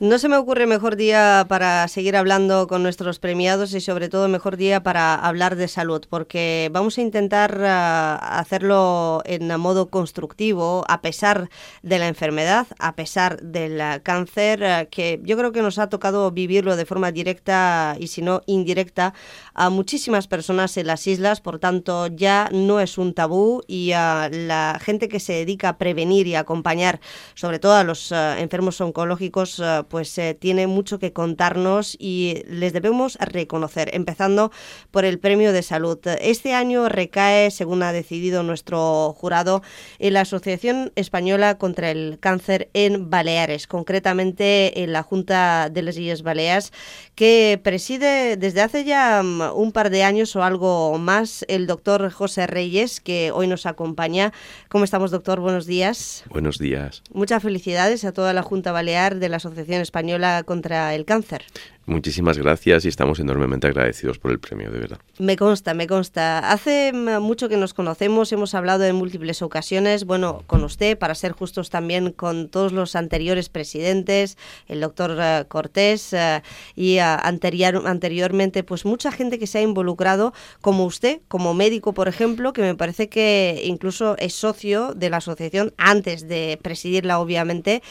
No se me ocurre mejor día para seguir hablando con nuestros premiados y sobre todo mejor día para hablar de salud, porque vamos a intentar ah, hacerlo en modo constructivo a pesar de la enfermedad, a pesar del cáncer, ah, que yo creo que nos ha tocado vivirlo de forma directa y si no indirecta a muchísimas personas en las islas, por tanto ya no es un tabú y a la gente que se dedica a prevenir y acompañar sobre todo a los ah, enfermos oncológicos pues eh, tiene mucho que contarnos y les debemos reconocer, empezando por el Premio de Salud. Este año recae, según ha decidido nuestro jurado, en la Asociación Española contra el Cáncer en Baleares, concretamente en la Junta de las Islas Baleares, que preside desde hace ya mm, un par de años o algo más el doctor José Reyes, que hoy nos acompaña. ¿Cómo estamos, doctor? Buenos días. Buenos días. Muchas felicidades a toda la Junta Balear de la Asociación Española contra el Cáncer. Muchísimas gracias y estamos enormemente agradecidos por el premio, de verdad. Me consta, me consta. Hace mucho que nos conocemos, hemos hablado en múltiples ocasiones, bueno, con usted, para ser justos también con todos los anteriores presidentes, el doctor eh, Cortés eh, y eh, anterior, anteriormente, pues mucha gente que se ha involucrado, como usted, como médico, por ejemplo, que me parece que incluso es socio de la asociación antes de presidirla, obviamente,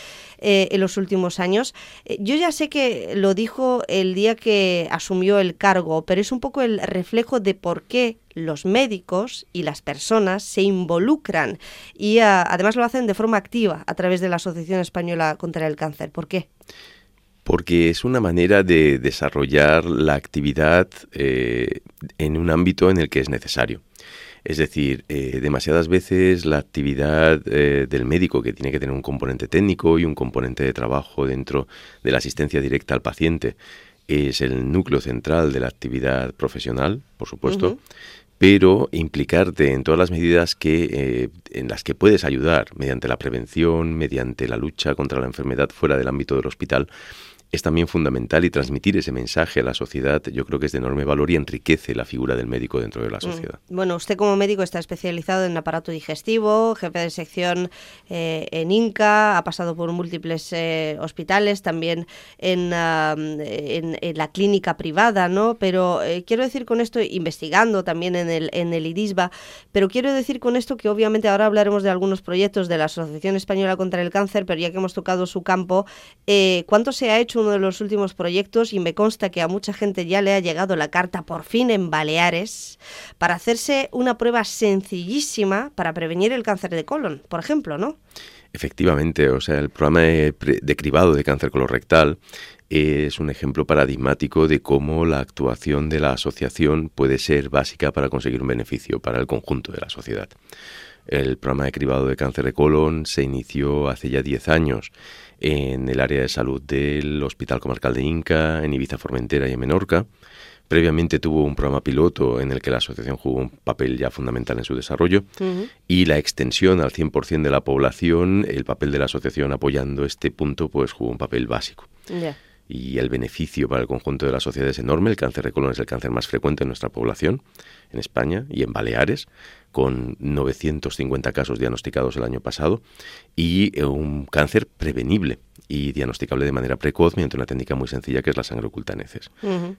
en los últimos años. yo ya sé que lo dijo el día que asumió el cargo, pero es un poco el reflejo de por qué los médicos y las personas se involucran y ah, además lo hacen de forma activa a través de la Asociación Española contra el Cáncer. ¿Por qué? Porque es una manera de desarrollar la actividad eh, en un ámbito en el que es necesario. Es decir, eh, demasiadas veces la actividad eh, del médico, que tiene que tener un componente técnico y un componente de trabajo dentro de la asistencia directa al paciente, es el núcleo central de la actividad profesional, por supuesto, pero implicarte en todas las medidas que, eh, en las que puedes ayudar mediante la prevención, mediante la lucha contra la enfermedad fuera del ámbito del hospital, es también fundamental y transmitir ese mensaje a la sociedad yo creo que es de enorme valor y enriquece la figura del médico dentro de la mm. sociedad. Bueno, usted como médico está especializado en aparato digestivo, jefe de sección eh, en INCA, ha pasado por múltiples eh, hospitales, también en, en, la clínica privada, ¿no? Pero eh, quiero decir con esto, investigando también en el, en el IDISBA, pero quiero decir con esto que obviamente ahora hablaremos de algunos proyectos de la Asociación Española contra el Cáncer, pero ya que hemos tocado su campo, ¿cuánto se ha hecho uno de los últimos proyectos y me consta que a mucha gente ya le ha llegado la carta por fin en Baleares para hacerse una prueba sencillísima para prevenir el cáncer de colon, por ejemplo, ¿no? Efectivamente, o sea, el programa de, cribado de cáncer colorectal es un ejemplo paradigmático de cómo la actuación de la asociación puede ser básica para conseguir un beneficio para el conjunto de la sociedad. El programa de cribado de cáncer de colon se inició hace ya 10 años en el área de salud del Hospital Comarcal de Inca, en Ibiza Formentera y en Menorca. Previamente tuvo un programa piloto en el que la asociación jugó un papel ya fundamental en su desarrollo y la extensión al 100% de la población, el papel de la asociación apoyando este punto, pues jugó un papel básico. Y el beneficio para el conjunto de la sociedad es enorme. El cáncer de colon es el cáncer más frecuente en nuestra población, en España y en Baleares con 950 casos diagnosticados el año pasado y eh, un cáncer prevenible y diagnosticable de manera precoz mediante una técnica muy sencilla que es la sangre oculta en heces.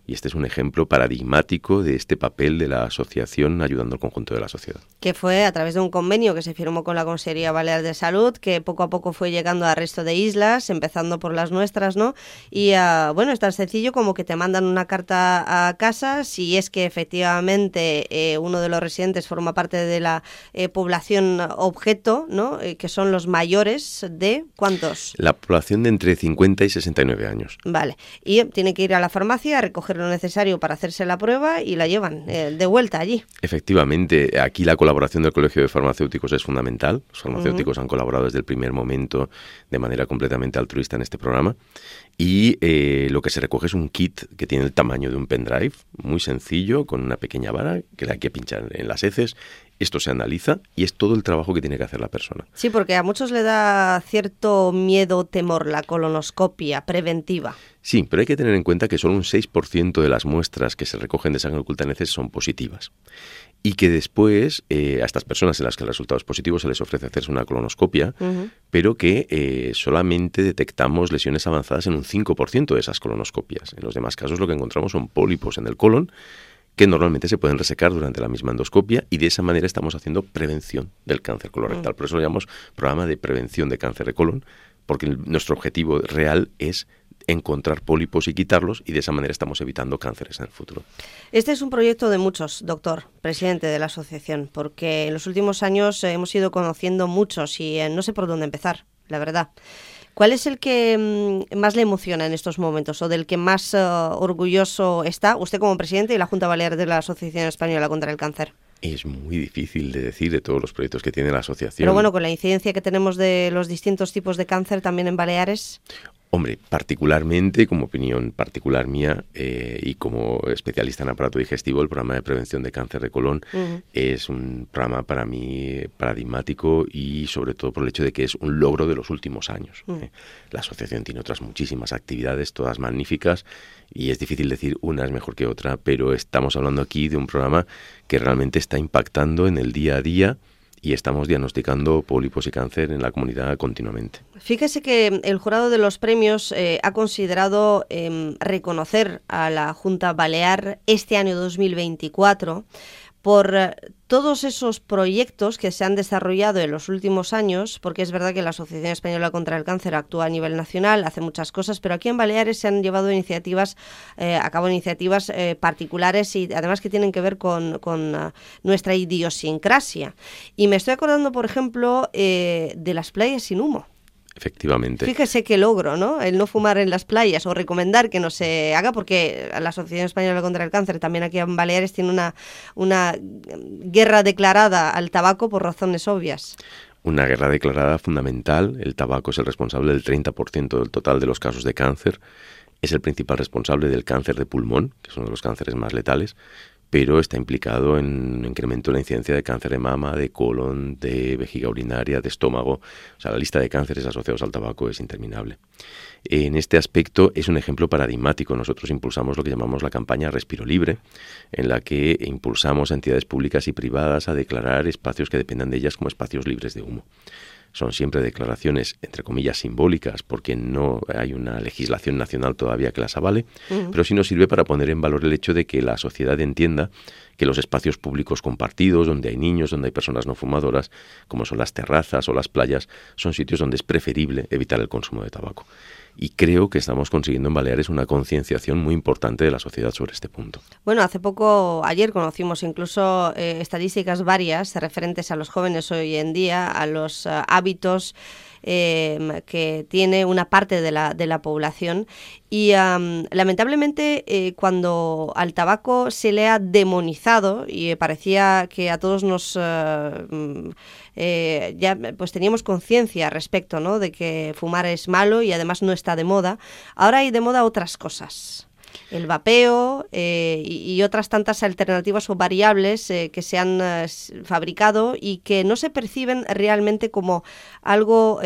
Y este es un ejemplo paradigmático de este papel de la asociación ayudando al conjunto de la sociedad. Que fue a través de un convenio que se firmó con la Consejería Balear de Salud, que poco a poco fue llegando al resto de islas, empezando por las nuestras, ¿no? Y ah, bueno, es tan sencillo como que te mandan una carta a casa si es que efectivamente eh, uno de los residentes forma parte de la eh, población objeto, ¿no? Eh, que son los mayores de ¿cuántos? La población entre 50 y 69 años. Vale. Y tiene que ir a la farmacia a recoger lo necesario para hacerse la prueba y la llevan eh, de vuelta allí. Efectivamente, aquí la colaboración del Colegio de Farmacéuticos es fundamental. Los farmacéuticos han colaborado desde el primer momento de manera completamente altruista en este programa. Y lo que se recoge es un kit que tiene el tamaño de un pendrive, muy sencillo, con una pequeña vara que la hay que pinchar en las heces Esto se analiza y es todo el trabajo que tiene que hacer la persona. Sí, porque a muchos le da cierto miedo, temor la colonoscopia preventiva. Sí, pero hay que tener en cuenta que solo un 6% de las muestras que se recogen de sangre oculta en heces son positivas. Y que después eh, a estas personas en las que el resultado es positivo se les ofrece hacerse una colonoscopia, pero que eh, solamente detectamos lesiones avanzadas en un 5% de esas colonoscopias. En los demás casos lo que encontramos son pólipos en el colon que normalmente se pueden resecar durante la misma endoscopia y de esa manera estamos haciendo prevención del cáncer colorectal. Mm. Por eso lo llamamos programa de prevención de cáncer de colon, porque nuestro objetivo real es encontrar pólipos y quitarlos y de esa manera estamos evitando cánceres en el futuro. Este es un proyecto de muchos, doctor, presidente de la asociación, porque en los últimos años hemos ido conociendo muchos y eh, no sé por dónde empezar, la verdad. ¿Cuál es el que mm, más le emociona en estos momentos o del que más eh, orgulloso está usted como presidente y la Junta Balear de la Asociación Española contra el Cáncer? Es muy difícil de decir de todos los proyectos que tiene la asociación. Pero bueno, con la incidencia que tenemos de los distintos tipos de cáncer también en Baleares. Hombre, particularmente, como opinión particular mía eh, y como especialista en aparato digestivo, el programa de prevención de cáncer de colon es un programa para mí paradigmático y sobre todo por el hecho de que es un logro de los últimos años. Eh. La asociación tiene otras muchísimas actividades, todas magníficas, y es difícil decir una es mejor que otra, pero estamos hablando aquí de un programa que realmente está impactando en el día a día y estamos diagnosticando pólipos y cáncer en la comunidad continuamente. Fíjese que el jurado de los premios eh, ha considerado em, reconocer a la Junta Balear este año 2024 por eh, todos esos proyectos que se han desarrollado en los últimos años, porque es verdad que la Asociación Española contra el Cáncer actúa a nivel nacional, hace muchas cosas, pero aquí en Baleares se han llevado iniciativas, eh, a cabo iniciativas eh, particulares y además que tienen que ver con, con nuestra idiosincrasia. Y me estoy acordando, por ejemplo, de las playas sin humo. Efectivamente. Fíjese qué logro, ¿no? El no fumar en las playas o recomendar que no se haga, porque la Asociación Española contra el Cáncer también aquí en Baleares tiene una, una guerra declarada al tabaco por razones obvias. Una guerra declarada fundamental. El tabaco es el responsable del 30% del total de los casos de cáncer. Es el principal responsable del cáncer de pulmón, que es uno de los cánceres más letales pero está implicado en un incremento de la incidencia de cáncer de mama, de colon, de vejiga urinaria, de estómago. O sea, la lista de cánceres asociados al tabaco es interminable. En este aspecto es un ejemplo paradigmático. Nosotros impulsamos lo que llamamos la campaña Respiro Libre, en la que impulsamos a entidades públicas y privadas a declarar espacios que dependan de ellas como espacios libres de humo son siempre declaraciones, entre comillas, simbólicas, porque no hay una legislación nacional todavía que las avale, pero sí nos sirve para poner en valor el hecho de que la sociedad entienda que los espacios públicos compartidos, donde hay niños, donde hay personas no fumadoras, como son las terrazas o las playas, son sitios donde es preferible evitar el consumo de tabaco y creo que estamos consiguiendo en Baleares una concienciación muy importante de la sociedad sobre este punto. Bueno, hace poco, ayer conocimos incluso eh, estadísticas varias referentes a los jóvenes hoy en día, a los eh, hábitos Em, que tiene una parte de la, de la población. Y lamentablemente eh, cuando al tabaco se le ha demonizado y parecía que a todos nos... Eh, mm, eh, ya pues teníamos conciencia respecto ¿no? de que fumar es malo y además no está de moda, ahora hay de moda otras cosas el vapeo eh, y, otras tantas alternativas o variables eh, que se han eh, fabricado y que no se perciben realmente como algo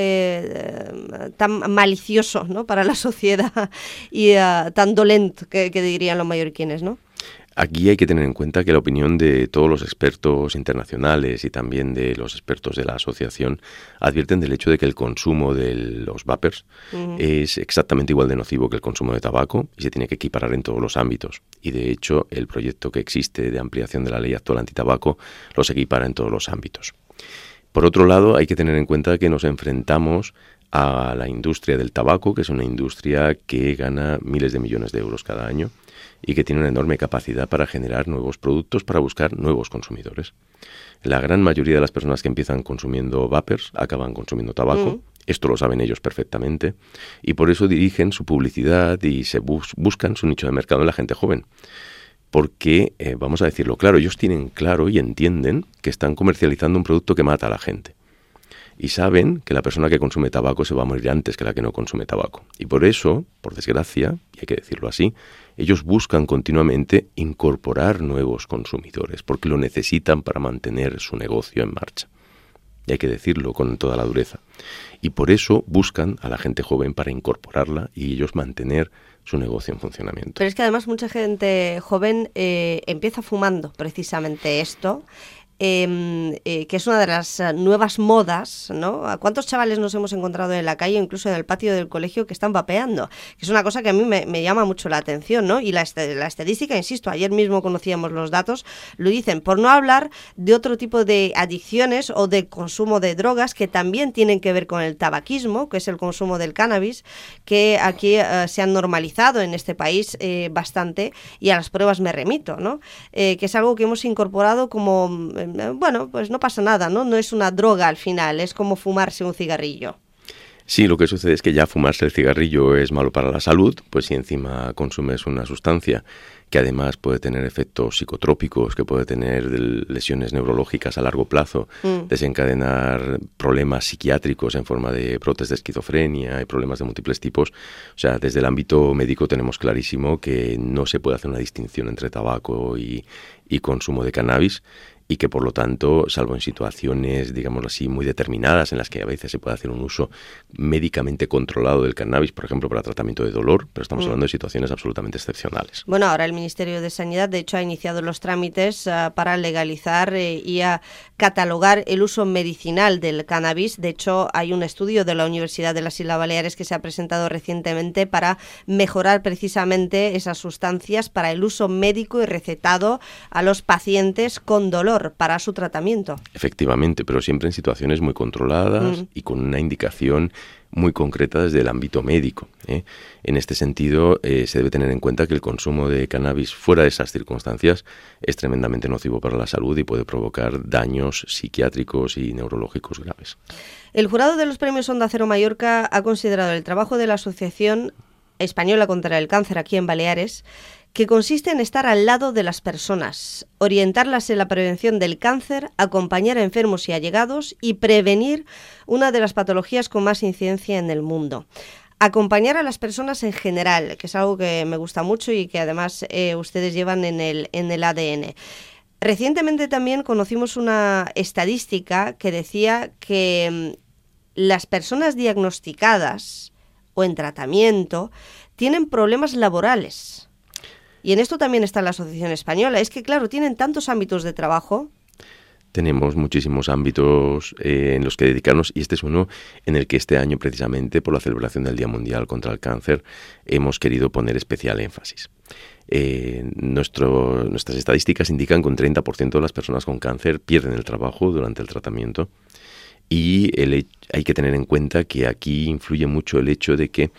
tan malicioso ¿no? para la sociedad y tan dolento que, que dirían los mallorquines, ¿no? Aquí hay que tener en cuenta que la opinión de todos los expertos internacionales y también de los expertos de la asociación advierten del hecho de que el consumo de los vapers es exactamente igual de nocivo que el consumo de tabaco y se tiene que equiparar en todos los ámbitos. Y de hecho, el proyecto que existe de ampliación de la ley actual antitabaco los equipara en todos los ámbitos. Por otro lado, hay que tener en cuenta que nos enfrentamos a la industria del tabaco, que es una industria que gana miles de millones de euros cada año y que tiene una enorme capacidad para generar nuevos productos para buscar nuevos consumidores. La gran mayoría de las personas que empiezan consumiendo vapers acaban consumiendo tabaco. Mm. Esto lo saben ellos perfectamente y por eso dirigen su publicidad y se buscan su nicho de mercado en la gente joven. Porque, eh, vamos a decirlo claro, ellos tienen claro y entienden que están comercializando un producto que mata a la gente. Y saben que la persona que consume tabaco se va a morir antes que la que no consume tabaco. Y por eso, por desgracia, y hay que decirlo así, ellos buscan continuamente incorporar nuevos consumidores porque lo necesitan para mantener su negocio en marcha. Y hay que decirlo con toda la dureza. Y por eso buscan a la gente joven para incorporarla y ellos mantener su negocio en funcionamiento. Pero es que además mucha gente joven eh, empieza fumando precisamente esto Em, eh, que es una de las eh, nuevas modas, ¿no? ¿A cuántos chavales nos hemos encontrado en la calle, incluso en el patio del colegio, que están vapeando? Que es una cosa que a mí me, llama mucho la atención, ¿no? Y la, la, estadística, insisto, ayer mismo conocíamos los datos, lo dicen, por no hablar de otro tipo de adicciones o de consumo de drogas que también tienen que ver con el tabaquismo, que es el consumo del cannabis, que aquí eh, se han normalizado en este país bastante y a las pruebas me remito, ¿no? que es algo que hemos incorporado como eh, bueno, pues no pasa nada, ¿no? No es una droga al final, es como fumarse un cigarrillo. Sí, lo que sucede es que ya fumarse el cigarrillo es malo para la salud, pues si encima consumes una sustancia que además puede tener efectos psicotrópicos, que puede tener lesiones neurológicas a largo plazo, mm. desencadenar problemas psiquiátricos en forma de brotes de esquizofrenia y problemas de múltiples tipos. O sea, desde el ámbito médico tenemos clarísimo que no se puede hacer una distinción entre tabaco y, y consumo de cannabis y que por lo tanto, salvo en situaciones, digámoslo así, muy determinadas en las que a veces se puede hacer un uso médicamente controlado del cannabis, por ejemplo, para tratamiento de dolor, pero estamos mm. hablando de situaciones absolutamente excepcionales. Bueno, ahora el Ministerio de Sanidad, de hecho, ha iniciado los trámites ah, para legalizar eh, y a catalogar el uso medicinal del cannabis. De hecho, hay un estudio de la Universidad de las Islas Baleares que se ha presentado recientemente para mejorar precisamente esas sustancias para el uso médico y recetado a los pacientes con dolor para su tratamiento. Efectivamente, pero siempre en situaciones muy controladas mm. y con una indicación muy concreta desde el ámbito médico. ¿eh? En este sentido, eh, se debe tener en cuenta que el consumo de cannabis fuera de esas circunstancias es tremendamente nocivo para la salud y puede provocar daños psiquiátricos y neurológicos graves. El jurado de los premios Onda Cero Mallorca ha considerado el trabajo de la Asociación Española contra el Cáncer aquí en Baleares que consiste en estar al lado de las personas, orientarlas en la prevención del cáncer, acompañar a enfermos y allegados y prevenir una de las patologías con más incidencia en el mundo. Acompañar a las personas en general, que es algo que me gusta mucho y que además eh, ustedes llevan en el, en el ADN. Recientemente también conocimos una estadística que decía que mm, las personas diagnosticadas o en tratamiento tienen problemas laborales y en esto también está la Asociación Española. Es que, claro, tienen tantos ámbitos de trabajo tenemos muchísimos ámbitos eh, en los que dedicarnos y este es uno en el que este año precisamente por la celebración del Día Mundial contra el Cáncer hemos querido poner especial énfasis. Eh, nuestras estadísticas indican que un 30% de las personas con cáncer pierden el trabajo durante el tratamiento y hay que tener en cuenta que aquí influye mucho el hecho de que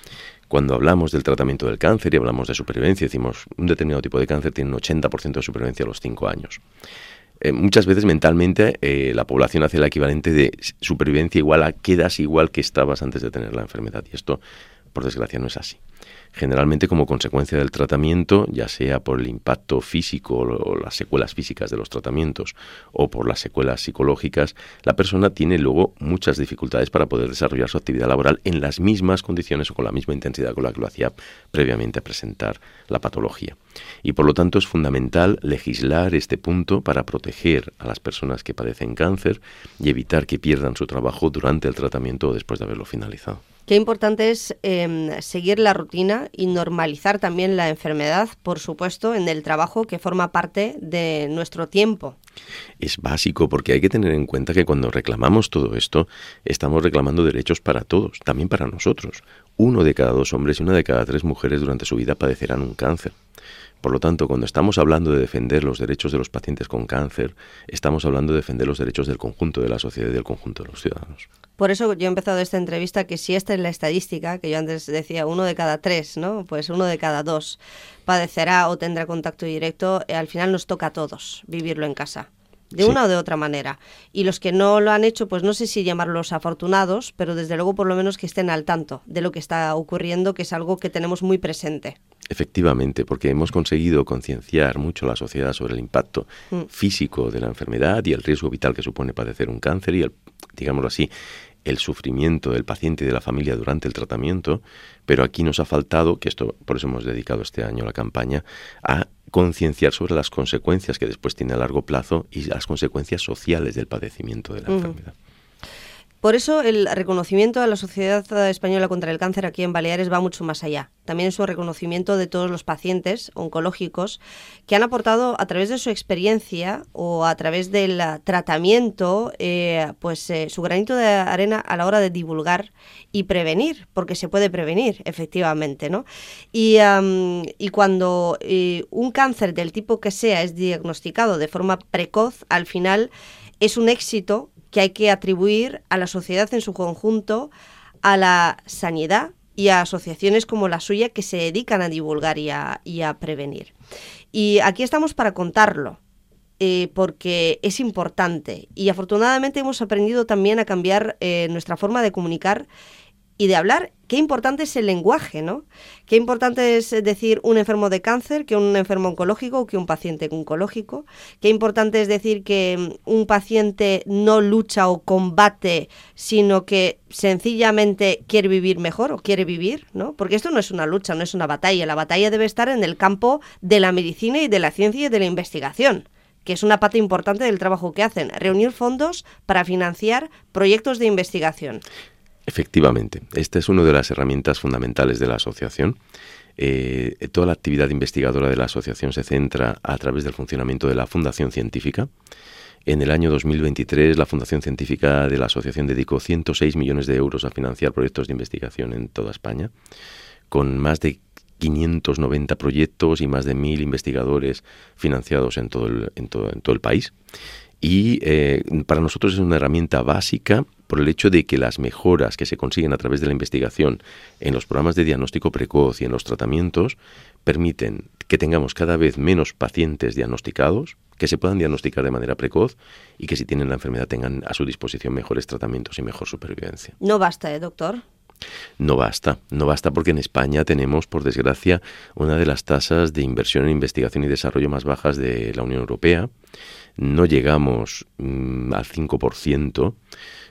cuando hablamos del tratamiento del cáncer y hablamos de supervivencia, decimos un determinado tipo de cáncer tiene un 80% de supervivencia a los 5 años. Eh, muchas veces mentalmente eh, la población hace el equivalente de supervivencia igual a quedas igual que estabas antes de tener la enfermedad y esto por desgracia no es así generalmente como consecuencia del tratamiento, ya sea por el impacto físico o las secuelas físicas de los tratamientos o por las secuelas psicológicas, la persona tiene luego muchas dificultades para poder desarrollar su actividad laboral en las mismas condiciones o con la misma intensidad con la que lo hacía previamente a presentar la patología. Y por lo tanto es fundamental legislar este punto para proteger a las personas que padecen cáncer y evitar que pierdan su trabajo durante el tratamiento o después de haberlo finalizado. Qué importante es em, seguir la rutina y normalizar también la enfermedad, por supuesto, en el trabajo que forma parte de nuestro tiempo. Es básico porque hay que tener en cuenta que cuando reclamamos todo esto, estamos reclamando derechos para todos, también para nosotros. Uno de cada dos hombres y una de cada tres mujeres durante su vida padecerán un cáncer. Por lo tanto, cuando estamos hablando de defender los derechos de los pacientes con cáncer, estamos hablando de defender los derechos del conjunto de la sociedad y del conjunto de los ciudadanos. Por eso yo he empezado esta entrevista que si esta es la estadística, que yo antes decía uno de cada tres, ¿no? Pues uno de cada dos padecerá o tendrá contacto directo, eh, al final nos toca a todos vivirlo en casa de una o de otra manera. Y los que no lo han hecho, pues no sé si llamarlos afortunados, pero desde luego por lo menos que estén al tanto de lo que está ocurriendo, que es algo que tenemos muy presente. Efectivamente, porque hemos conseguido concienciar mucho a la sociedad sobre el impacto mm. físico de la enfermedad y el riesgo vital que supone padecer un cáncer y, el, digámoslo así, el sufrimiento del paciente y de la familia durante el tratamiento, pero aquí nos ha faltado, que esto por eso hemos dedicado este año a la campaña, a concienciar sobre las consecuencias que después tiene a largo plazo y las consecuencias sociales del padecimiento de la enfermedad. Por eso el reconocimiento de la Sociedad Española contra el Cáncer aquí en Baleares va mucho más allá. También es un reconocimiento de todos los pacientes oncológicos que han aportado a través de su experiencia o a través del tratamiento eh, pues eh, su granito de arena a la hora de divulgar y prevenir, porque se puede prevenir efectivamente, ¿no? Y, y cuando eh, un cáncer del tipo que sea es diagnosticado de forma precoz, al final es un éxito que hay que atribuir a la sociedad en su conjunto, a la sanidad y a asociaciones como la suya que se dedican a divulgar y a, prevenir. Y aquí estamos para contarlo. Eh, porque es importante y afortunadamente hemos aprendido también a cambiar eh, nuestra forma de comunicar y de hablar, qué importante es el lenguaje, ¿no? Qué importante es decir un enfermo de cáncer que un enfermo oncológico o que un paciente oncológico. Qué importante es decir que mm, un paciente no lucha o combate, sino que sencillamente quiere vivir mejor o quiere vivir, ¿no? Porque esto no es una lucha, no es una batalla. La batalla debe estar en el campo de la medicina y de la ciencia y de la investigación que es una parte importante del trabajo que hacen, reunir fondos para financiar proyectos de investigación. Efectivamente, esta es una de las herramientas fundamentales de la asociación. Eh, toda la actividad investigadora de la asociación se centra a través del funcionamiento de la Fundación Científica. En el año 2023, la Fundación Científica de la Asociación dedicó 106 millones de euros a financiar proyectos de investigación en toda España, con más de 590 proyectos y más de 1.000 investigadores financiados en todo el, en todo, en todo el país. Y eh, para nosotros es una herramienta básica por el hecho de que las mejoras que se consiguen a través de la investigación en los programas de diagnóstico precoz y en los tratamientos permiten que tengamos cada vez menos pacientes diagnosticados, que se puedan diagnosticar de manera precoz y que si tienen la enfermedad tengan a su disposición mejores tratamientos y mejor supervivencia. No basta, ¿eh, doctor? No basta, no basta porque en España tenemos, por desgracia, una de las tasas de inversión en investigación y desarrollo más bajas de la Unión Europea. No llegamos mm, al 5%.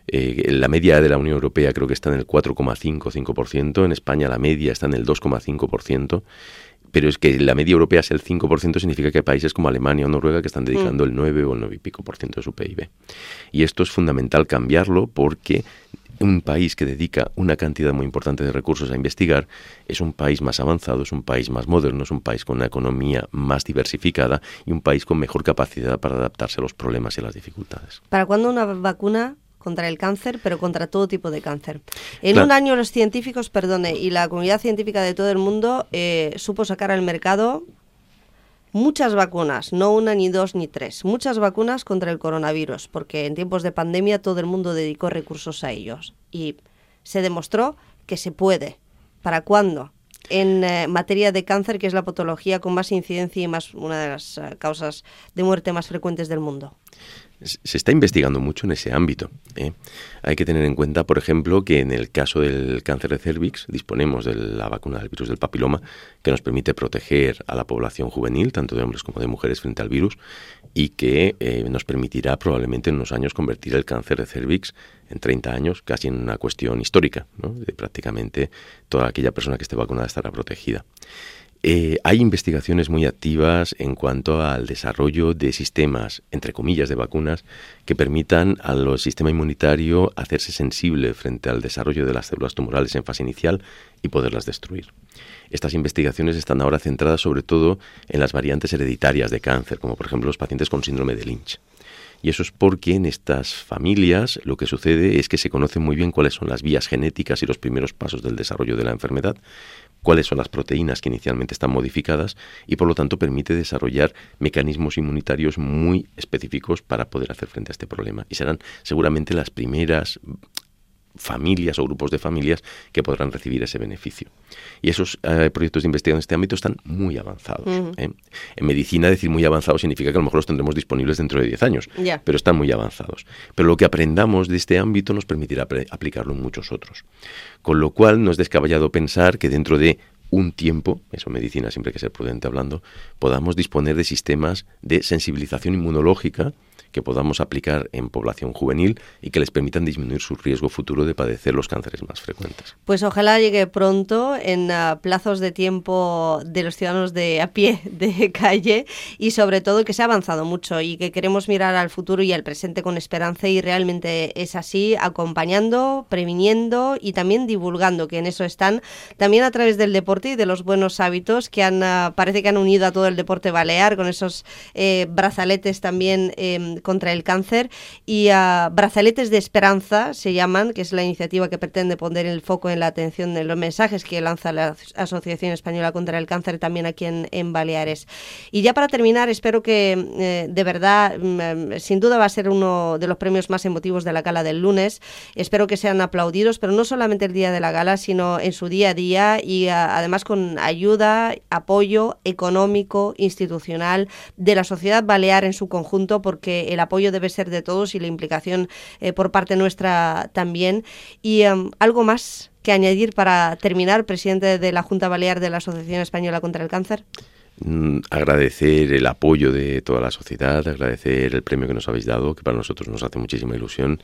Eh, la media de la Unión Europea creo que está en el 4,5-5%, en España la media está en el 2,5%, pero es que la media europea es el 5%, significa que hay países como Alemania o Noruega que están dedicando mm. el 9 o el 9 y pico por ciento de su PIB. Y esto es fundamental cambiarlo porque un país que dedica una cantidad muy importante de recursos a investigar es un país más avanzado, es un país más moderno, es un país con una economía más diversificada y un país con mejor capacidad para adaptarse a los problemas y a las dificultades. ¿Para cuándo una vacuna contra el cáncer, pero contra todo tipo de cáncer. En un año los científicos, perdone, y la comunidad científica de todo el mundo eh, supo sacar al mercado muchas vacunas, no una ni dos ni tres, muchas vacunas contra el coronavirus, porque en tiempos de pandemia todo el mundo dedicó recursos a ellos y se demostró que se puede. ¿Para cuándo? En eh, materia de cáncer, que es la patología con más incidencia y más una de las eh, causas de muerte más frecuentes del mundo se está investigando mucho en ese ámbito. ¿eh? Hay que tener en cuenta, por ejemplo, que en el caso del cáncer de cervix disponemos de la vacuna del virus del papiloma que nos permite proteger a la población juvenil, tanto de hombres como de mujeres, frente al virus y que eh, nos permitirá probablemente en unos años convertir el cáncer de cervix en 30 años casi en una cuestión histórica, de prácticamente toda aquella persona que esté vacunada estará protegida. Eh, hay investigaciones muy activas en cuanto al desarrollo de sistemas, entre comillas, de vacunas que permitan al sistema inmunitario hacerse sensible frente al desarrollo de las células tumorales en fase inicial y poderlas destruir. Estas investigaciones están ahora centradas sobre todo en las variantes hereditarias de cáncer, como por ejemplo los pacientes con síndrome de Lynch. Y eso es porque en estas familias lo que sucede es que se conocen muy bien cuáles son las vías genéticas y los primeros pasos del desarrollo de la enfermedad, cuáles son las proteínas que inicialmente están modificadas y por lo tanto permite desarrollar mecanismos inmunitarios muy específicos para poder hacer frente a este problema. Y serán seguramente las primeras familias o grupos de familias que podrán recibir ese beneficio. Y esos eh, proyectos de investigación en este ámbito están muy avanzados. ¿eh? En medicina decir muy avanzados significa que a lo mejor los tendremos disponibles dentro de 10 años, pero están muy avanzados. Pero lo que aprendamos de este ámbito nos permitirá aplicarlo en muchos otros. Con lo cual no es descabellado pensar que dentro de un tiempo, eso medicina siempre hay que ser prudente hablando, podamos disponer de sistemas de sensibilización inmunológica que podamos aplicar en población juvenil y que les permitan disminuir su riesgo futuro de padecer los cánceres más frecuentes. Pues ojalá llegue pronto en ah, plazos de tiempo de los ciudadanos de a pie de calle y sobre todo que se ha avanzado mucho y que queremos mirar al futuro y al presente con esperanza y realmente es así, acompañando, previniendo y también divulgando, que en eso están también a través del deporte y de los buenos hábitos que han ah, parece que han unido a todo el deporte balear con esos eh, brazaletes también em, contra el cáncer y a Brazaletes de Esperanza se llaman, que es la iniciativa que pretende poner el foco en la atención de los mensajes que lanza la Asociación Española contra el Cáncer también aquí en, Baleares. Y ya para terminar, espero que eh, de verdad, mm, sin duda va a ser uno de los premios más emotivos de la gala del lunes. Espero que sean aplaudidos, pero no solamente el día de la gala, sino en su día a día y además con ayuda, apoyo económico, institucional de la sociedad balear en su conjunto, porque el apoyo debe ser de todos y la implicación eh, por parte nuestra también. Y em, algo más que añadir para terminar, presidente de la Junta Balear de la Asociación Española contra el Cáncer. Mm, agradecer el apoyo de toda la sociedad, agradecer el premio que nos habéis dado, que para nosotros nos hace muchísima ilusión,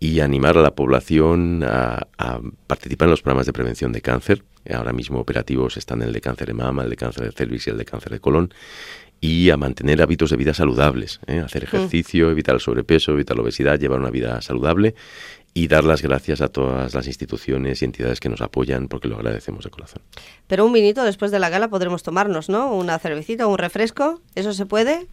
y animar a la población a, a participar en los programas de prevención de cáncer. Ahora mismo operativos están el de cáncer de mama, el de cáncer de cervix y el de cáncer de colon y a mantener hábitos de vida saludables, ¿eh? hacer mm. ejercicio, evitar el sobrepeso, evitar la obesidad, llevar una vida saludable y dar las gracias a todas las instituciones y entidades que nos apoyan porque lo agradecemos de corazón. Pero un vinito después de la gala podremos tomarnos, ¿no? Una cervecita, un refresco, ¿eso se puede?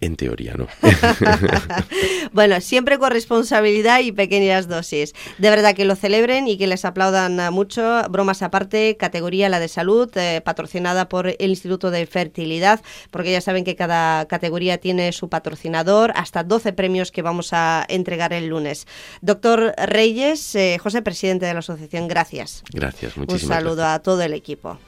En teoría, ¿no? bueno, siempre con responsabilidad y pequeñas dosis. De verdad que lo celebren y que les aplaudan mucho. Bromas aparte, categoría la de salud, eh, patrocinada por el Instituto de Fertilidad, porque ya saben que cada categoría tiene su patrocinador, hasta 12 premios que vamos a entregar el lunes. Doctor Reyes, eh, José, presidente de la asociación, gracias. Gracias, muchísimas Un saludo a todo el equipo.